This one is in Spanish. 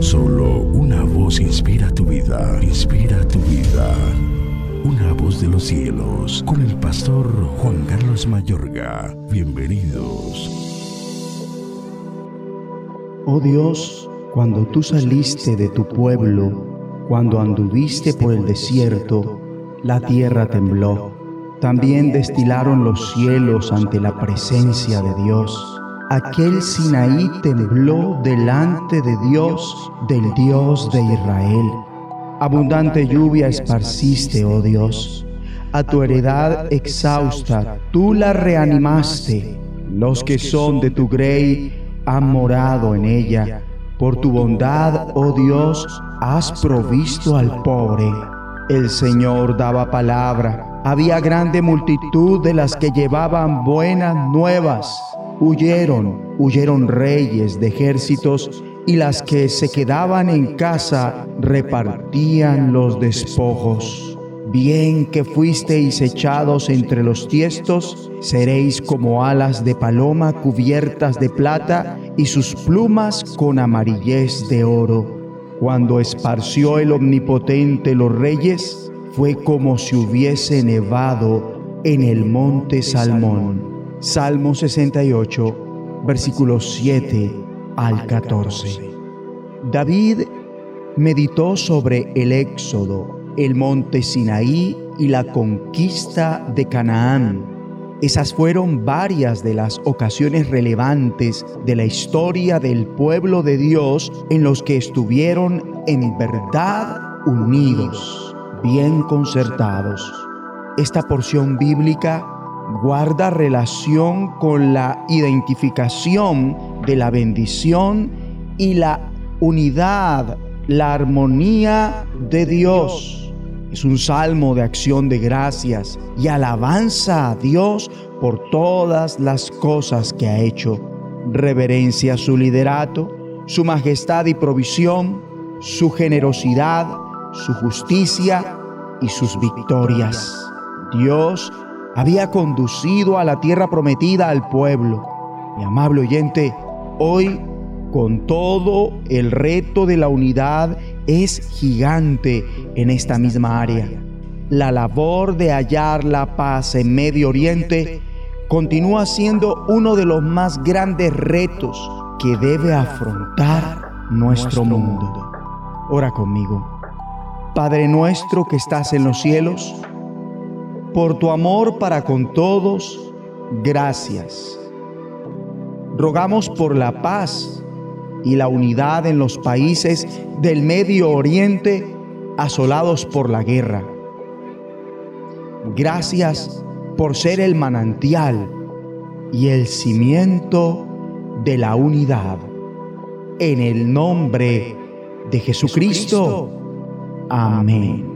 Solo una voz inspira tu vida, inspira tu vida. Una voz de los cielos, con el pastor Juan Carlos Mayorga. Bienvenidos. Oh Dios, cuando tú saliste de tu pueblo, cuando anduviste por el desierto, la tierra tembló. También destilaron los cielos ante la presencia de Dios. Aquel Sinaí tembló delante de Dios, del Dios de Israel. Abundante lluvia esparciste, oh Dios. A tu heredad exhausta, tú la reanimaste. Los que son de tu grey han morado en ella. Por tu bondad, oh Dios, has provisto al pobre. El Señor daba palabra. Había grande multitud de las que llevaban buenas nuevas. Huyeron, huyeron reyes de ejércitos y las que se quedaban en casa repartían los despojos. Bien que fuisteis echados entre los tiestos, seréis como alas de paloma cubiertas de plata y sus plumas con amarillez de oro. Cuando esparció el Omnipotente los reyes, fue como si hubiese nevado en el monte Salmón. Salmo 68, versículos 7 al 14. David meditó sobre el éxodo, el monte Sinaí y la conquista de Canaán. Esas fueron varias de las ocasiones relevantes de la historia del pueblo de Dios en los que estuvieron en verdad unidos, bien concertados. Esta porción bíblica guarda relación con la identificación de la bendición y la unidad, la armonía de Dios. Es un salmo de acción de gracias y alabanza a Dios por todas las cosas que ha hecho. Reverencia su liderato, su majestad y provisión, su generosidad, su justicia y sus victorias. Dios había conducido a la tierra prometida al pueblo. Mi amable oyente, hoy con todo el reto de la unidad es gigante en esta misma área. La labor de hallar la paz en Medio Oriente continúa siendo uno de los más grandes retos que debe afrontar nuestro mundo. Ora conmigo. Padre nuestro que estás en los cielos, por tu amor para con todos, gracias. Rogamos por la paz y la unidad en los países del Medio Oriente asolados por la guerra. Gracias por ser el manantial y el cimiento de la unidad. En el nombre de Jesucristo. Amén.